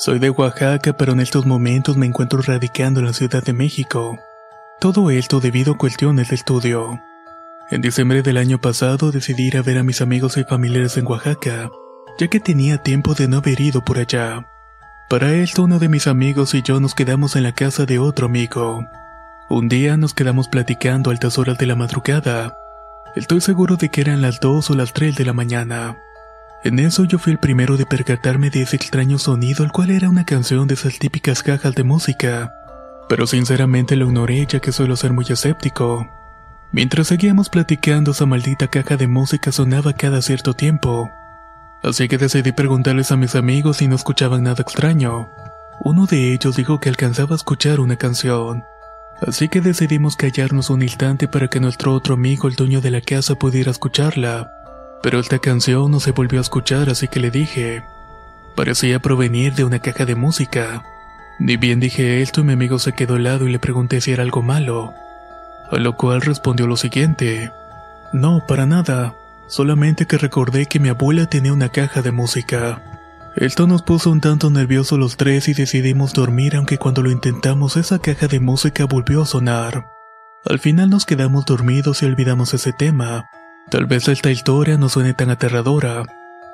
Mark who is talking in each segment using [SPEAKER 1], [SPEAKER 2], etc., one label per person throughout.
[SPEAKER 1] Soy de Oaxaca, pero en estos momentos me encuentro radicando en la Ciudad de México. Todo esto debido a cuestiones de estudio. En diciembre del año pasado decidí ir a ver a mis amigos y familiares en Oaxaca, ya que tenía tiempo de no haber ido por allá. Para esto uno de mis amigos y yo nos quedamos en la casa de otro amigo. Un día nos quedamos platicando a altas horas de la madrugada. Estoy seguro de que eran las 2 o las 3 de la mañana. En eso yo fui el primero de percatarme de ese extraño sonido, el cual era una canción de esas típicas cajas de música. Pero sinceramente lo ignoré ya que suelo ser muy escéptico. Mientras seguíamos platicando, esa maldita caja de música sonaba cada cierto tiempo. Así que decidí preguntarles a mis amigos si no escuchaban nada extraño. Uno de ellos dijo que alcanzaba a escuchar una canción. Así que decidimos callarnos un instante para que nuestro otro amigo, el dueño de la casa, pudiera escucharla. Pero esta canción no se volvió a escuchar, así que le dije. Parecía provenir de una caja de música. Ni bien dije esto, mi amigo se quedó helado y le pregunté si era algo malo. A lo cual respondió lo siguiente. No, para nada. Solamente que recordé que mi abuela tenía una caja de música. Esto nos puso un tanto nerviosos los tres y decidimos dormir aunque cuando lo intentamos esa caja de música volvió a sonar. Al final nos quedamos dormidos y olvidamos ese tema. Tal vez esta historia no suene tan aterradora,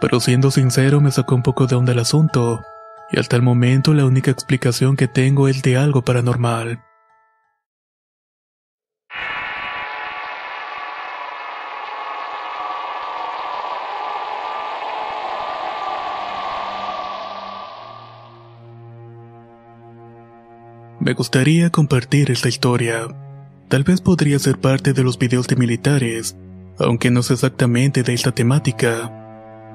[SPEAKER 1] pero siendo sincero me sacó un poco de onda el asunto, y hasta el momento la única explicación que tengo es de algo paranormal. Me gustaría compartir esta historia. Tal vez podría ser parte de los videos de militares, aunque no es exactamente de esta temática.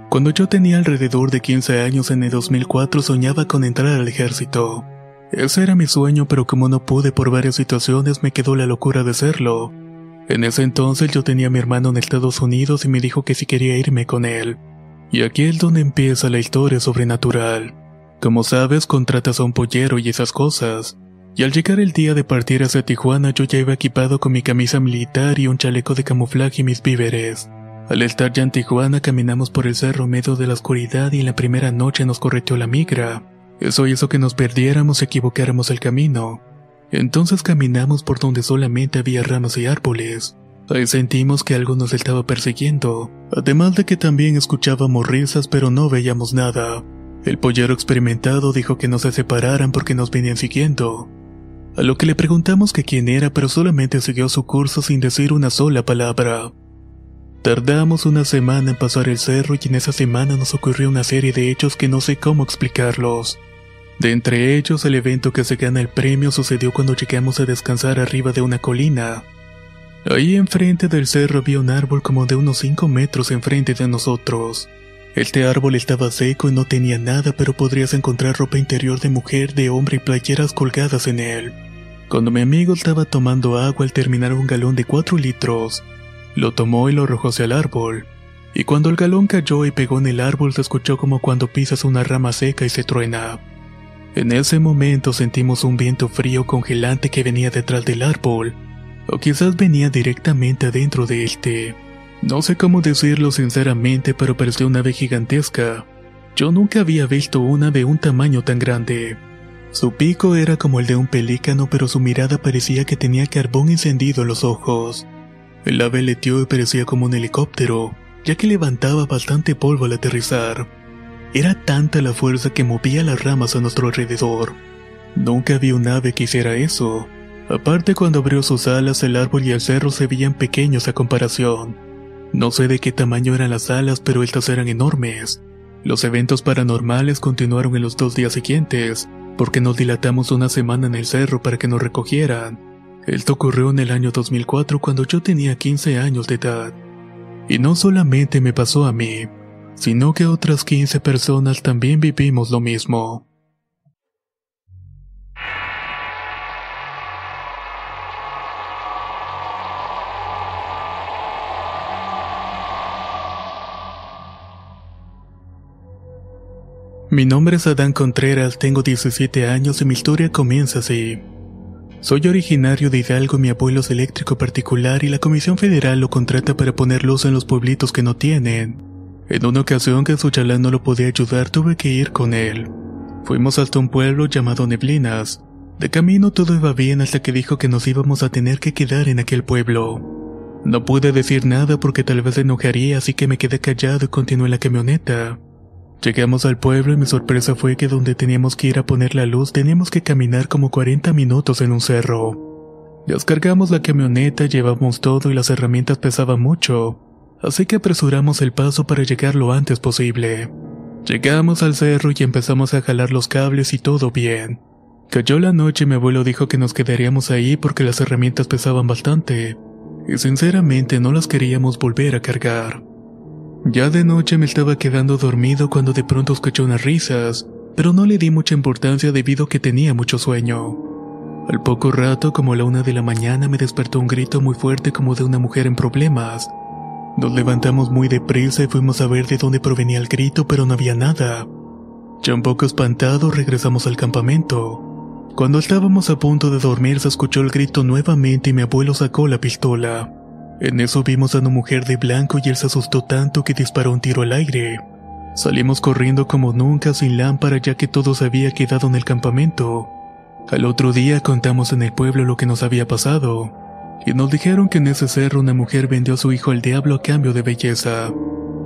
[SPEAKER 1] Cuando yo tenía alrededor de 15 años en el 2004 soñaba con entrar al ejército. Ese era mi sueño, pero como no pude por varias situaciones me quedó la locura de hacerlo. En ese entonces yo tenía a mi hermano en Estados Unidos y me dijo que si quería irme con él. Y aquí es donde empieza la historia sobrenatural. Como sabes, contratas a un pollero y esas cosas. Y al llegar el día de partir hacia Tijuana yo ya iba equipado con mi camisa militar y un chaleco de camuflaje y mis víveres. Al estar ya en Tijuana caminamos por el cerro medio de la oscuridad y en la primera noche nos correteó la migra. Eso hizo que nos perdiéramos y equivocáramos el camino. Entonces caminamos por donde solamente había ramas y árboles. Ahí sentimos que algo nos estaba persiguiendo, además de que también escuchábamos risas pero no veíamos nada. El pollero experimentado dijo que no se separaran porque nos venían siguiendo. A lo que le preguntamos que quién era, pero solamente siguió su curso sin decir una sola palabra. Tardamos una semana en pasar el cerro y en esa semana nos ocurrió una serie de hechos que no sé cómo explicarlos. De entre ellos, el evento que se gana el premio sucedió cuando llegamos a descansar arriba de una colina. Ahí enfrente del cerro había un árbol como de unos 5 metros enfrente de nosotros. Este árbol estaba seco y no tenía nada, pero podrías encontrar ropa interior de mujer, de hombre y playeras colgadas en él. Cuando mi amigo estaba tomando agua al terminar un galón de 4 litros, lo tomó y lo arrojó hacia el árbol. Y cuando el galón cayó y pegó en el árbol se escuchó como cuando pisas una rama seca y se truena. En ese momento sentimos un viento frío congelante que venía detrás del árbol, o quizás venía directamente adentro de este. No sé cómo decirlo sinceramente, pero pareció una ave gigantesca. Yo nunca había visto una de un tamaño tan grande. Su pico era como el de un pelícano, pero su mirada parecía que tenía carbón encendido en los ojos. El ave leteó y parecía como un helicóptero, ya que levantaba bastante polvo al aterrizar. Era tanta la fuerza que movía las ramas a nuestro alrededor. Nunca vi un ave que hiciera eso. Aparte cuando abrió sus alas el árbol y el cerro se veían pequeños a comparación. No sé de qué tamaño eran las alas, pero estas eran enormes. Los eventos paranormales continuaron en los dos días siguientes, porque nos dilatamos una semana en el cerro para que nos recogieran. Esto ocurrió en el año 2004 cuando yo tenía 15 años de edad. Y no solamente me pasó a mí, sino que otras 15 personas también vivimos lo mismo. Mi nombre es Adán Contreras, tengo 17 años y mi historia comienza así. Soy originario de Hidalgo, mi abuelo es eléctrico particular y la Comisión Federal lo contrata para poner luz en los pueblitos que no tienen. En una ocasión que su chalán no lo podía ayudar, tuve que ir con él. Fuimos hasta un pueblo llamado Neblinas. De camino todo iba bien hasta que dijo que nos íbamos a tener que quedar en aquel pueblo. No pude decir nada porque tal vez se enojaría, así que me quedé callado y continué la camioneta. Llegamos al pueblo y mi sorpresa fue que donde teníamos que ir a poner la luz teníamos que caminar como 40 minutos en un cerro. Descargamos la camioneta, llevamos todo y las herramientas pesaban mucho, así que apresuramos el paso para llegar lo antes posible. Llegamos al cerro y empezamos a jalar los cables y todo bien. Cayó la noche y mi abuelo dijo que nos quedaríamos ahí porque las herramientas pesaban bastante, y sinceramente no las queríamos volver a cargar. Ya de noche me estaba quedando dormido cuando de pronto escuché unas risas, pero no le di mucha importancia debido a que tenía mucho sueño. Al poco rato, como a la una de la mañana, me despertó un grito muy fuerte como de una mujer en problemas. Nos levantamos muy deprisa y fuimos a ver de dónde provenía el grito, pero no había nada. Ya un poco espantado, regresamos al campamento. Cuando estábamos a punto de dormir, se escuchó el grito nuevamente y mi abuelo sacó la pistola. En eso vimos a una mujer de blanco y él se asustó tanto que disparó un tiro al aire. Salimos corriendo como nunca sin lámpara ya que todo se había quedado en el campamento. Al otro día contamos en el pueblo lo que nos había pasado. Y nos dijeron que en ese cerro una mujer vendió a su hijo al diablo a cambio de belleza.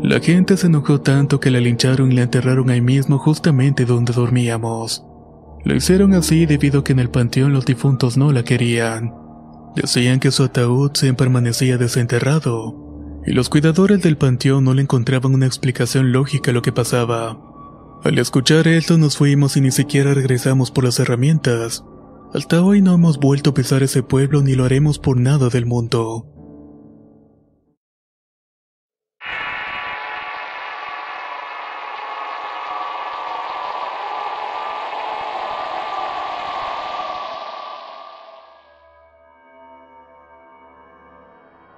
[SPEAKER 1] La gente se enojó tanto que la lincharon y la enterraron ahí mismo justamente donde dormíamos. Lo hicieron así debido a que en el panteón los difuntos no la querían. Decían que su ataúd siempre permanecía desenterrado, y los cuidadores del panteón no le encontraban una explicación lógica a lo que pasaba. Al escuchar esto nos fuimos y ni siquiera regresamos por las herramientas. Hasta hoy no hemos vuelto a pisar ese pueblo ni lo haremos por nada del mundo.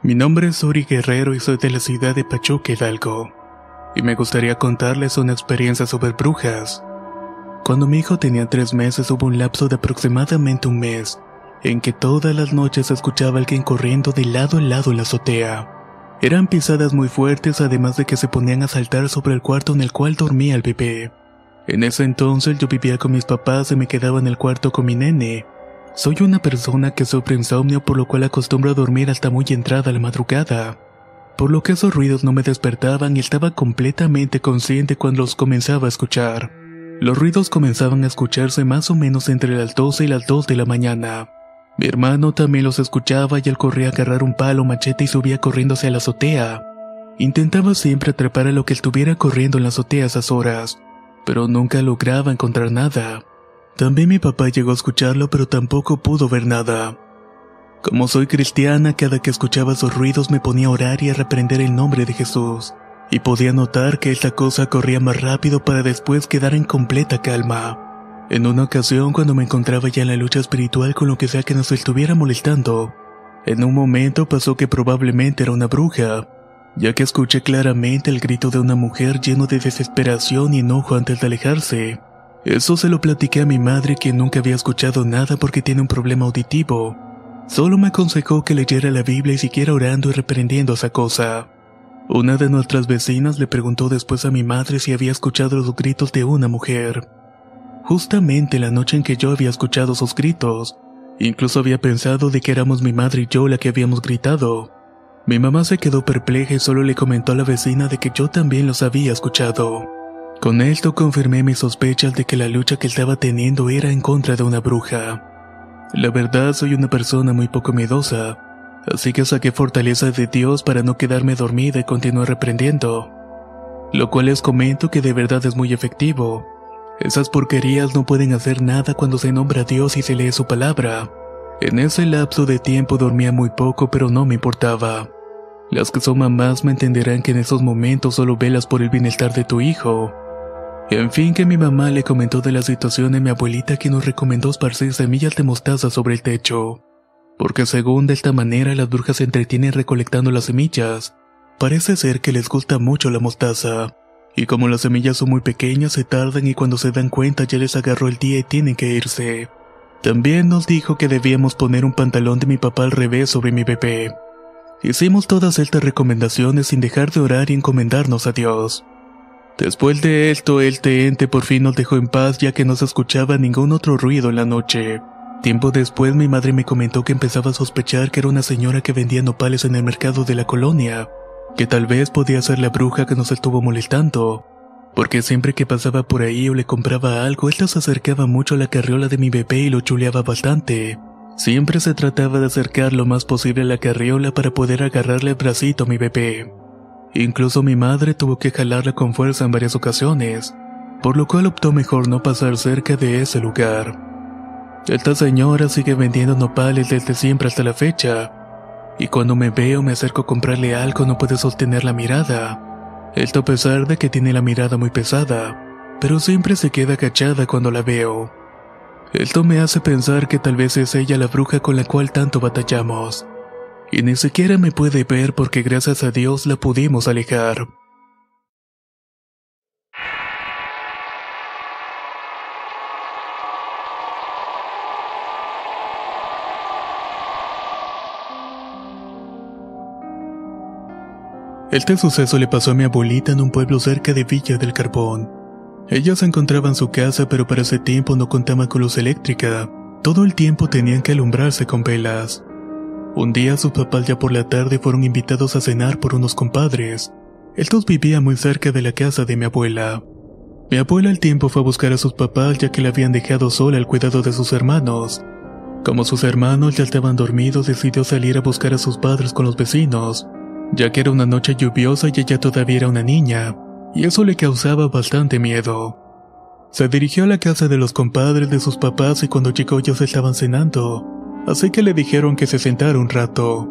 [SPEAKER 1] Mi nombre es Uri Guerrero y soy de la ciudad de Pachuca, Hidalgo. Y me gustaría contarles una experiencia sobre brujas. Cuando mi hijo tenía tres meses hubo un lapso de aproximadamente un mes, en que todas las noches escuchaba a alguien corriendo de lado a lado en la azotea. Eran pisadas muy fuertes además de que se ponían a saltar sobre el cuarto en el cual dormía el bebé. En ese entonces yo vivía con mis papás y me quedaba en el cuarto con mi nene, soy una persona que sufre insomnio por lo cual acostumbro a dormir hasta muy entrada la madrugada, por lo que esos ruidos no me despertaban y estaba completamente consciente cuando los comenzaba a escuchar. Los ruidos comenzaban a escucharse más o menos entre las 12 y las 2 de la mañana. Mi hermano también los escuchaba y él corría a agarrar un palo machete y subía corriendo hacia la azotea. Intentaba siempre atrapar a lo que estuviera corriendo en la azotea a esas horas, pero nunca lograba encontrar nada. También mi papá llegó a escucharlo, pero tampoco pudo ver nada. Como soy cristiana, cada que escuchaba esos ruidos me ponía a orar y a reprender el nombre de Jesús, y podía notar que esta cosa corría más rápido para después quedar en completa calma. En una ocasión, cuando me encontraba ya en la lucha espiritual con lo que sea que nos estuviera molestando, en un momento pasó que probablemente era una bruja, ya que escuché claramente el grito de una mujer lleno de desesperación y enojo antes de alejarse. Eso se lo platiqué a mi madre quien nunca había escuchado nada porque tiene un problema auditivo. Solo me aconsejó que leyera la Biblia y siguiera orando y reprendiendo esa cosa. Una de nuestras vecinas le preguntó después a mi madre si había escuchado los gritos de una mujer. Justamente la noche en que yo había escuchado esos gritos, incluso había pensado de que éramos mi madre y yo la que habíamos gritado. Mi mamá se quedó perpleja y solo le comentó a la vecina de que yo también los había escuchado. Con esto confirmé mis sospechas de que la lucha que estaba teniendo era en contra de una bruja. La verdad soy una persona muy poco miedosa, así que saqué fortaleza de Dios para no quedarme dormida y continuar reprendiendo. Lo cual les comento que de verdad es muy efectivo. Esas porquerías no pueden hacer nada cuando se nombra a Dios y se lee su palabra. En ese lapso de tiempo dormía muy poco pero no me importaba. Las que son mamás me entenderán que en esos momentos solo velas por el bienestar de tu hijo. En fin que mi mamá le comentó de la situación a mi abuelita que nos recomendó esparcir semillas de mostaza sobre el techo. Porque según de esta manera las brujas se entretienen recolectando las semillas. Parece ser que les gusta mucho la mostaza. Y como las semillas son muy pequeñas se tardan y cuando se dan cuenta ya les agarró el día y tienen que irse. También nos dijo que debíamos poner un pantalón de mi papá al revés sobre mi bebé. Hicimos todas estas recomendaciones sin dejar de orar y encomendarnos a Dios. Después de esto, el ente por fin nos dejó en paz ya que no se escuchaba ningún otro ruido en la noche. Tiempo después mi madre me comentó que empezaba a sospechar que era una señora que vendía nopales en el mercado de la colonia, que tal vez podía ser la bruja que nos estuvo molestando, porque siempre que pasaba por ahí o le compraba algo, esta se acercaba mucho a la carriola de mi bebé y lo chuleaba bastante. Siempre se trataba de acercar lo más posible a la carriola para poder agarrarle el bracito a mi bebé. Incluso mi madre tuvo que jalarla con fuerza en varias ocasiones, por lo cual optó mejor no pasar cerca de ese lugar. Esta señora sigue vendiendo nopales desde siempre hasta la fecha, y cuando me veo me acerco a comprarle algo no puede sostener la mirada. Esto a pesar de que tiene la mirada muy pesada, pero siempre se queda cachada cuando la veo. Esto me hace pensar que tal vez es ella la bruja con la cual tanto batallamos y ni siquiera me puede ver porque gracias a Dios la pudimos alejar. Este suceso le pasó a mi abuelita en un pueblo cerca de Villa del Carbón. Ella se encontraba en su casa, pero para ese tiempo no contaba con luz eléctrica. Todo el tiempo tenían que alumbrarse con velas. Un día sus papás ya por la tarde fueron invitados a cenar por unos compadres. Estos vivían muy cerca de la casa de mi abuela. Mi abuela al tiempo fue a buscar a sus papás ya que la habían dejado sola al cuidado de sus hermanos. Como sus hermanos ya estaban dormidos, decidió salir a buscar a sus padres con los vecinos, ya que era una noche lluviosa y ella todavía era una niña, y eso le causaba bastante miedo. Se dirigió a la casa de los compadres de sus papás y cuando llegó se estaban cenando, así que le dijeron que se sentara un rato.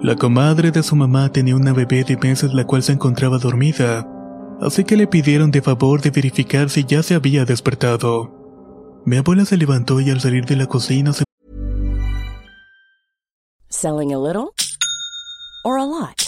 [SPEAKER 1] La comadre de su mamá tenía una bebé de meses la cual se encontraba dormida, así que le pidieron de favor de verificar si ya se había despertado. Mi abuela se levantó y al salir de la cocina se...
[SPEAKER 2] Selling a little or a lot?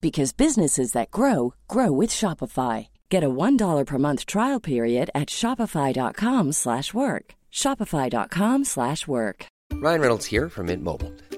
[SPEAKER 2] because businesses that grow grow with Shopify. Get a $1 per month trial period at Shopify.com slash work. Shopify.com slash work.
[SPEAKER 3] Ryan Reynolds here from Mint Mobile.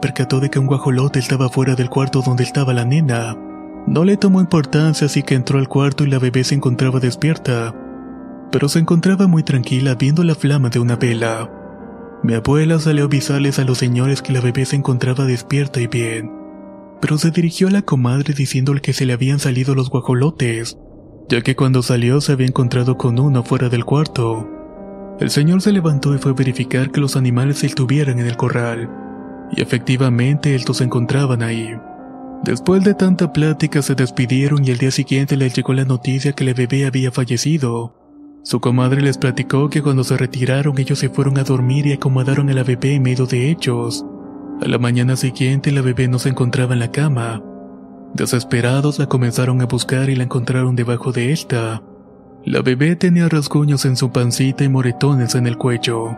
[SPEAKER 1] percató de que un guajolote estaba fuera del cuarto donde estaba la nena. No le tomó importancia así que entró al cuarto y la bebé se encontraba despierta, pero se encontraba muy tranquila viendo la flama de una vela. Mi abuela salió a avisarles a los señores que la bebé se encontraba despierta y bien, pero se dirigió a la comadre diciéndole que se le habían salido los guajolotes, ya que cuando salió se había encontrado con uno fuera del cuarto. El señor se levantó y fue a verificar que los animales estuvieran en el corral, y efectivamente estos se encontraban ahí. Después de tanta plática se despidieron y el día siguiente les llegó la noticia que el bebé había fallecido. Su comadre les platicó que cuando se retiraron ellos se fueron a dormir y acomodaron a la bebé en medio de ellos. A la mañana siguiente la bebé no se encontraba en la cama. Desesperados la comenzaron a buscar y la encontraron debajo de esta. La bebé tenía rasguños en su pancita y moretones en el cuello.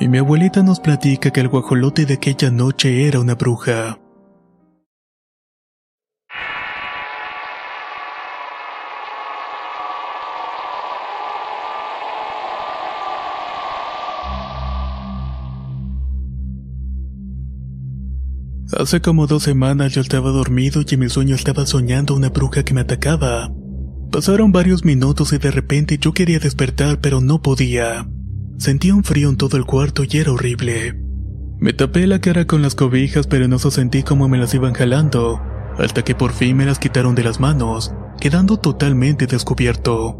[SPEAKER 1] Y mi abuelita nos platica que el guajolote de aquella noche era una bruja. Hace como dos semanas yo estaba dormido y en mi sueño estaba soñando una bruja que me atacaba. Pasaron varios minutos y de repente yo quería despertar pero no podía. Sentía un frío en todo el cuarto y era horrible. Me tapé la cara con las cobijas pero no sentí como me las iban jalando, hasta que por fin me las quitaron de las manos, quedando totalmente descubierto.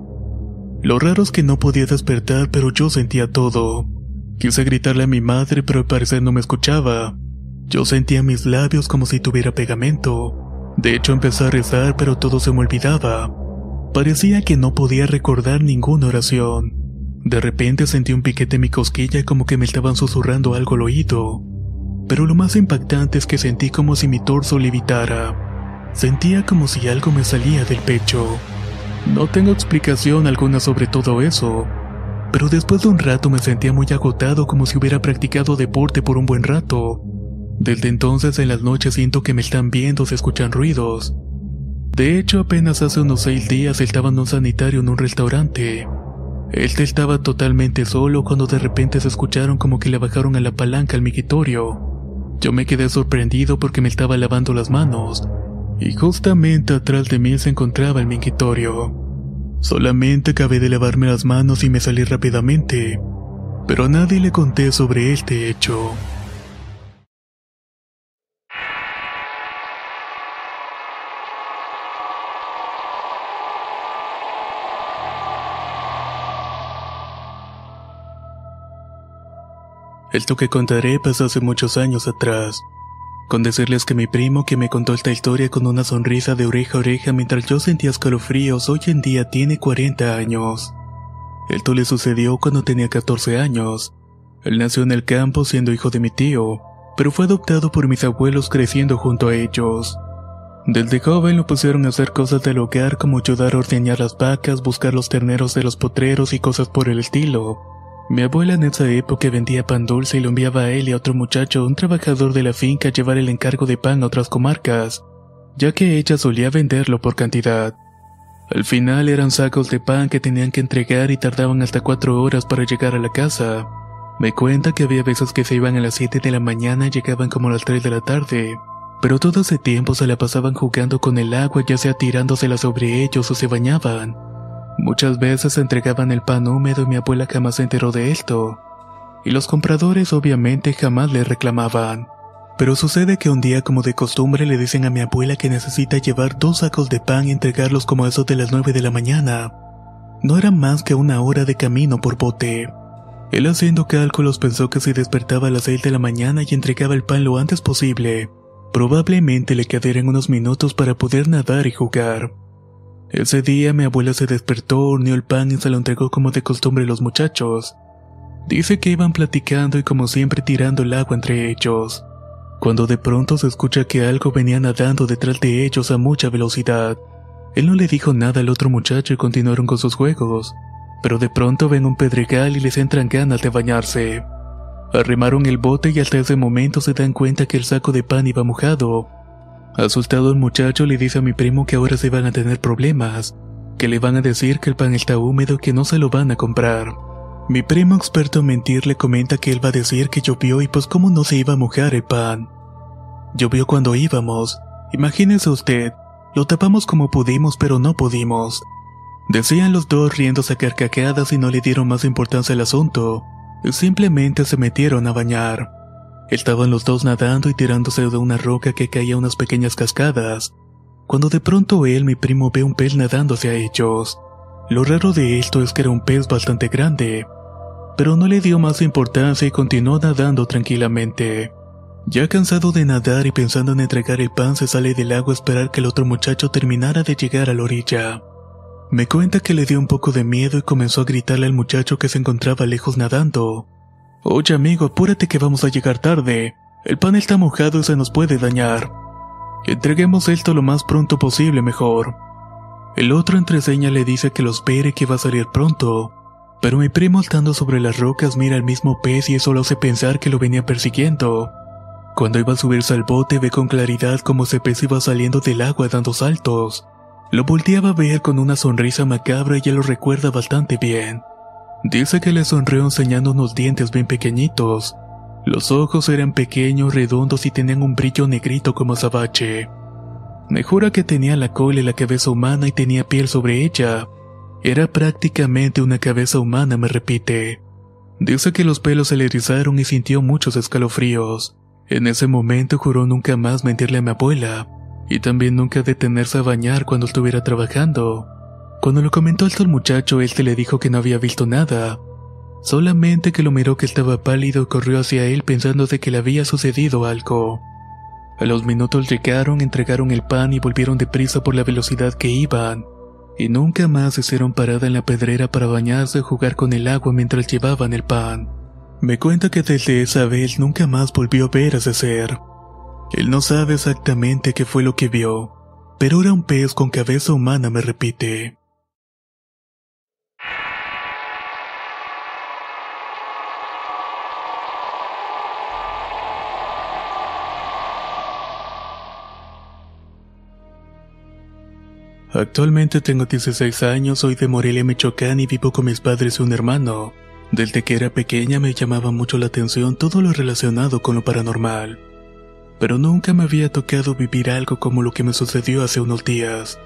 [SPEAKER 1] Lo raro es que no podía despertar pero yo sentía todo. Quise gritarle a mi madre pero al parecer no me escuchaba. Yo sentía mis labios como si tuviera pegamento. De hecho empecé a rezar pero todo se me olvidaba. Parecía que no podía recordar ninguna oración. De repente sentí un piquete en mi cosquilla como que me estaban susurrando algo al oído. Pero lo más impactante es que sentí como si mi torso levitara. Sentía como si algo me salía del pecho. No tengo explicación alguna sobre todo eso, pero después de un rato me sentía muy agotado como si hubiera practicado deporte por un buen rato. Desde entonces en las noches siento que me están viendo, se escuchan ruidos. De hecho, apenas hace unos seis días estaba en un sanitario en un restaurante. Este estaba totalmente solo cuando de repente se escucharon como que le bajaron a la palanca al migitorio. Yo me quedé sorprendido porque me estaba lavando las manos, y justamente atrás de mí se encontraba el mingitorio. Solamente acabé de lavarme las manos y me salí rápidamente, pero a nadie le conté sobre este hecho. Esto que contaré pasó hace muchos años atrás. Con decirles que mi primo que me contó esta historia con una sonrisa de oreja a oreja mientras yo sentía escalofríos hoy en día tiene 40 años. Esto le sucedió cuando tenía 14 años. Él nació en el campo siendo hijo de mi tío, pero fue adoptado por mis abuelos creciendo junto a ellos. Desde joven lo pusieron a hacer cosas del hogar como ayudar a ordeñar las vacas, buscar los terneros de los potreros y cosas por el estilo. Mi abuela en esa época vendía pan dulce y lo enviaba a él y a otro muchacho, un trabajador de la finca, a llevar el encargo de pan a otras comarcas, ya que ella solía venderlo por cantidad. Al final eran sacos de pan que tenían que entregar y tardaban hasta cuatro horas para llegar a la casa. Me cuenta que había veces que se iban a las 7 de la mañana y llegaban como a las 3 de la tarde, pero todo ese tiempo se la pasaban jugando con el agua ya sea tirándosela sobre ellos o se bañaban. Muchas veces entregaban el pan húmedo y mi abuela jamás se enteró de esto. Y los compradores obviamente jamás le reclamaban. Pero sucede que un día como de costumbre le dicen a mi abuela que necesita llevar dos sacos de pan y entregarlos como eso de las nueve de la mañana. No era más que una hora de camino por bote. Él haciendo cálculos pensó que si despertaba a las seis de la mañana y entregaba el pan lo antes posible, probablemente le quedarían unos minutos para poder nadar y jugar. Ese día mi abuela se despertó, horneó el pan y se lo entregó como de costumbre a los muchachos. Dice que iban platicando y como siempre tirando el agua entre ellos. Cuando de pronto se escucha que algo venía nadando detrás de ellos a mucha velocidad. Él no le dijo nada al otro muchacho y continuaron con sus juegos. Pero de pronto ven un pedregal y les entran ganas de bañarse. Arrimaron el bote y hasta ese momento se dan cuenta que el saco de pan iba mojado. Asustado el muchacho le dice a mi primo que ahora se van a tener problemas, que le van a decir que el pan está húmedo y que no se lo van a comprar. Mi primo experto en mentir le comenta que él va a decir que llovió y pues cómo no se iba a mojar el pan. Llovió cuando íbamos, imagínese usted, lo tapamos como pudimos pero no pudimos. Decían los dos riéndose a carcajadas y no le dieron más importancia al asunto, simplemente se metieron a bañar. Estaban los dos nadando y tirándose de una roca que caía unas pequeñas cascadas, cuando de pronto él, mi primo, ve un pez nadando hacia ellos. Lo raro de esto es que era un pez bastante grande, pero no le dio más importancia y continuó nadando tranquilamente. Ya cansado de nadar y pensando en entregar el pan, se sale del agua a esperar que el otro muchacho terminara de llegar a la orilla. Me cuenta que le dio un poco de miedo y comenzó a gritarle al muchacho que se encontraba lejos nadando. Oye amigo, apúrate que vamos a llegar tarde. El pan está mojado y se nos puede dañar. Entreguemos esto lo más pronto posible mejor. El otro entre señas le dice que lo espere que va a salir pronto. Pero mi primo estando sobre las rocas mira al mismo pez y eso lo hace pensar que lo venía persiguiendo. Cuando iba a subirse al bote ve con claridad cómo ese pez iba saliendo del agua dando saltos. Lo volteaba a ver con una sonrisa macabra y ya lo recuerda bastante bien. Dice que le sonrió enseñando unos dientes bien pequeñitos. Los ojos eran pequeños, redondos y tenían un brillo negrito como azabache. Me jura que tenía la cola y la cabeza humana y tenía piel sobre ella. Era prácticamente una cabeza humana, me repite. Dice que los pelos se le erizaron y sintió muchos escalofríos. En ese momento juró nunca más mentirle a mi abuela, y también nunca detenerse a bañar cuando estuviera trabajando. Cuando lo comentó esto al muchacho, este le dijo que no había visto nada, solamente que lo miró que estaba pálido y corrió hacia él pensando de que le había sucedido algo. A los minutos llegaron, entregaron el pan y volvieron deprisa por la velocidad que iban, y nunca más hicieron parada en la pedrera para bañarse o jugar con el agua mientras llevaban el pan. Me cuenta que desde esa vez nunca más volvió a ver a ese ser. Él no sabe exactamente qué fue lo que vio, pero era un pez con cabeza humana, me repite. Actualmente tengo 16 años, soy de Morelia, Michoacán y vivo con mis padres y un hermano. Desde que era pequeña me llamaba mucho la atención todo lo relacionado con lo paranormal. Pero nunca me había tocado vivir algo como lo que me sucedió hace unos días.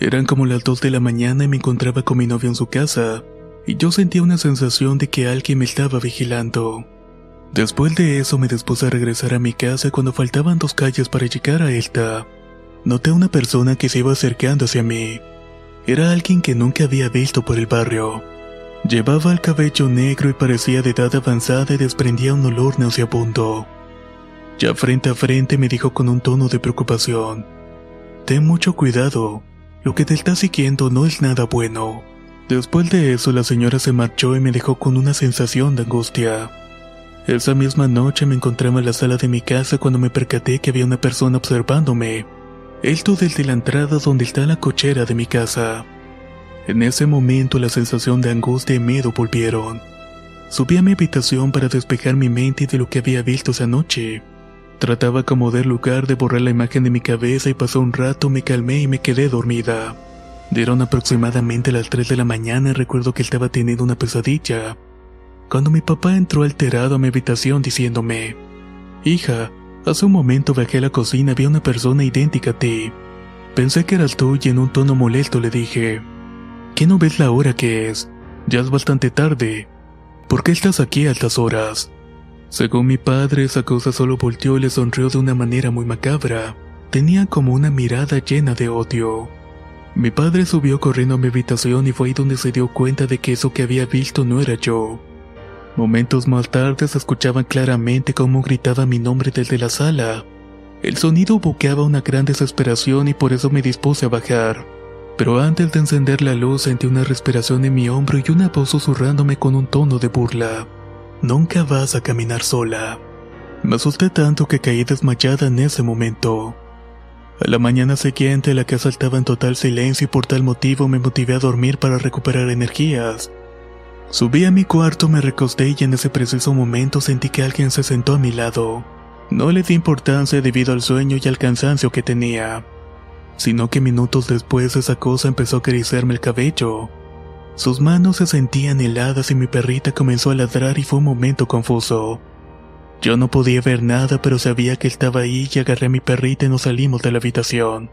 [SPEAKER 1] Eran como las 2 de la mañana y me encontraba con mi novio en su casa, y yo sentía una sensación de que alguien me estaba vigilando. Después de eso me dispuse a regresar a mi casa cuando faltaban dos calles para llegar a esta noté una persona que se iba acercando hacia mí. Era alguien que nunca había visto por el barrio. Llevaba el cabello negro y parecía de edad avanzada y desprendía un olor nauseabundo. Ya frente a frente me dijo con un tono de preocupación. Ten mucho cuidado, lo que te está siguiendo no es nada bueno. Después de eso la señora se marchó y me dejó con una sensación de angustia. Esa misma noche me encontraba en la sala de mi casa cuando me percaté que había una persona observándome esto desde la entrada donde está la cochera de mi casa. En ese momento la sensación de angustia y miedo volvieron. Subí a mi habitación para despejar mi mente de lo que había visto esa noche. Trataba como de lugar de borrar la imagen de mi cabeza y pasó un rato me calmé y me quedé dormida. Dieron aproximadamente las 3 de la mañana y recuerdo que estaba teniendo una pesadilla. Cuando mi papá entró alterado a mi habitación diciéndome, Hija, Hace un momento bajé a la cocina y vi a una persona idéntica a ti. Pensé que eras tú y en un tono molesto le dije, ¿qué no ves la hora que es? Ya es bastante tarde. ¿Por qué estás aquí a estas horas? Según mi padre, esa cosa solo volteó y le sonrió de una manera muy macabra. Tenía como una mirada llena de odio. Mi padre subió corriendo a mi habitación y fue ahí donde se dio cuenta de que eso que había visto no era yo. Momentos más tarde se escuchaban claramente cómo gritaba mi nombre desde la sala. El sonido boqueaba una gran desesperación y por eso me dispuse a bajar. Pero antes de encender la luz sentí una respiración en mi hombro y una voz susurrándome con un tono de burla. Nunca vas a caminar sola. Me asusté tanto que caí desmayada en ese momento. A la mañana siguiente la casa estaba en total silencio y por tal motivo me motivé a dormir para recuperar energías. Subí a mi cuarto, me recosté y en ese preciso momento sentí que alguien se sentó a mi lado. No le di importancia debido al sueño y al cansancio que tenía, sino que minutos después esa cosa empezó a acariciarme el cabello. Sus manos se sentían heladas y mi perrita comenzó a ladrar y fue un momento confuso. Yo no podía ver nada, pero sabía que estaba ahí y agarré a mi perrita y nos salimos de la habitación.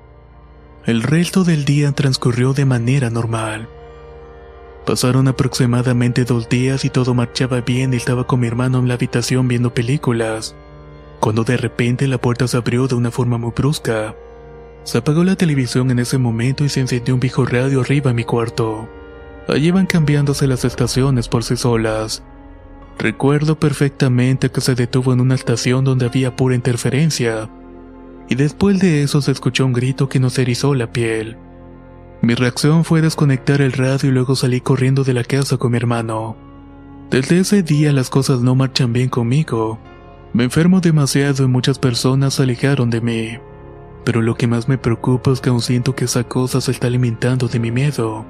[SPEAKER 1] El resto del día transcurrió de manera normal. Pasaron aproximadamente dos días y todo marchaba bien y estaba con mi hermano en la habitación viendo películas, cuando de repente la puerta se abrió de una forma muy brusca. Se apagó la televisión en ese momento y se encendió un viejo radio arriba en mi cuarto. Allí iban cambiándose las estaciones por sí solas. Recuerdo perfectamente que se detuvo en una estación donde había pura interferencia, y después de eso se escuchó un grito que nos erizó la piel. Mi reacción fue desconectar el radio y luego salí corriendo de la casa con mi hermano. Desde ese día las cosas no marchan bien conmigo. Me enfermo demasiado y muchas personas se alejaron de mí. Pero lo que más me preocupa es que aún siento que esa cosa se está alimentando de mi miedo.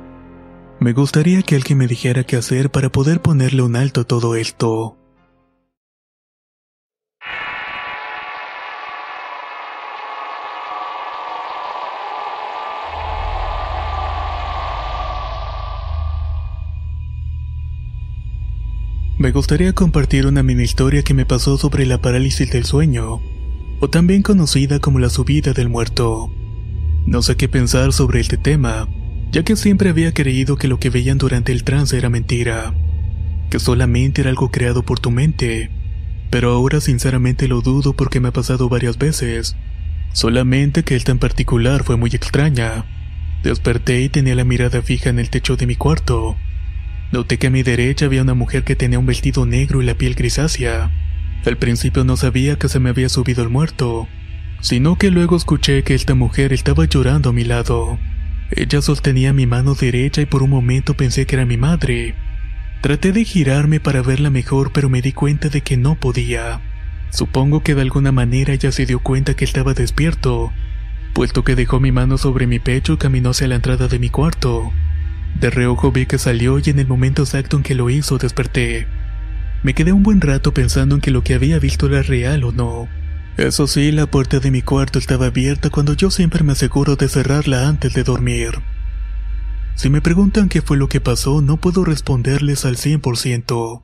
[SPEAKER 1] Me gustaría que alguien me dijera qué hacer para poder ponerle un alto a todo esto. Me gustaría compartir una mini historia que me pasó sobre la parálisis del sueño, o también conocida como la subida del muerto. No sé qué pensar sobre este tema, ya que siempre había creído que lo que veían durante el trance era mentira, que solamente era algo creado por tu mente, pero ahora sinceramente lo dudo porque me ha pasado varias veces, solamente que esta en particular fue muy extraña. Desperté y tenía la mirada fija en el techo de mi cuarto. Noté que a mi derecha había una mujer que tenía un vestido negro y la piel grisácea. Al principio no sabía que se me había subido el muerto, sino que luego escuché que esta mujer estaba llorando a mi lado. Ella sostenía mi mano derecha y por un momento pensé que era mi madre. Traté de girarme para verla mejor, pero me di cuenta de que no podía. Supongo que de alguna manera ella se dio cuenta que estaba despierto, puesto que dejó mi mano sobre mi pecho y caminó hacia la entrada de mi cuarto. De reojo vi que salió y en el momento exacto en que lo hizo desperté. Me quedé un buen rato pensando en que lo que había visto era real o no. Eso sí, la puerta de mi cuarto estaba abierta cuando yo siempre me aseguro de cerrarla antes de dormir. Si me preguntan qué fue lo que pasó, no puedo responderles al 100%.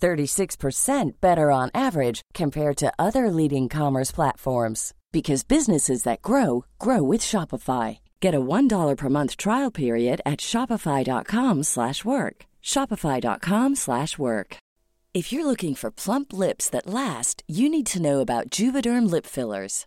[SPEAKER 2] 36% better on average compared to other leading commerce platforms because businesses that grow grow with Shopify. Get a $1 per month trial period at shopify.com/work. shopify.com/work. If you're looking for plump lips that last, you need to know about Juvederm lip fillers.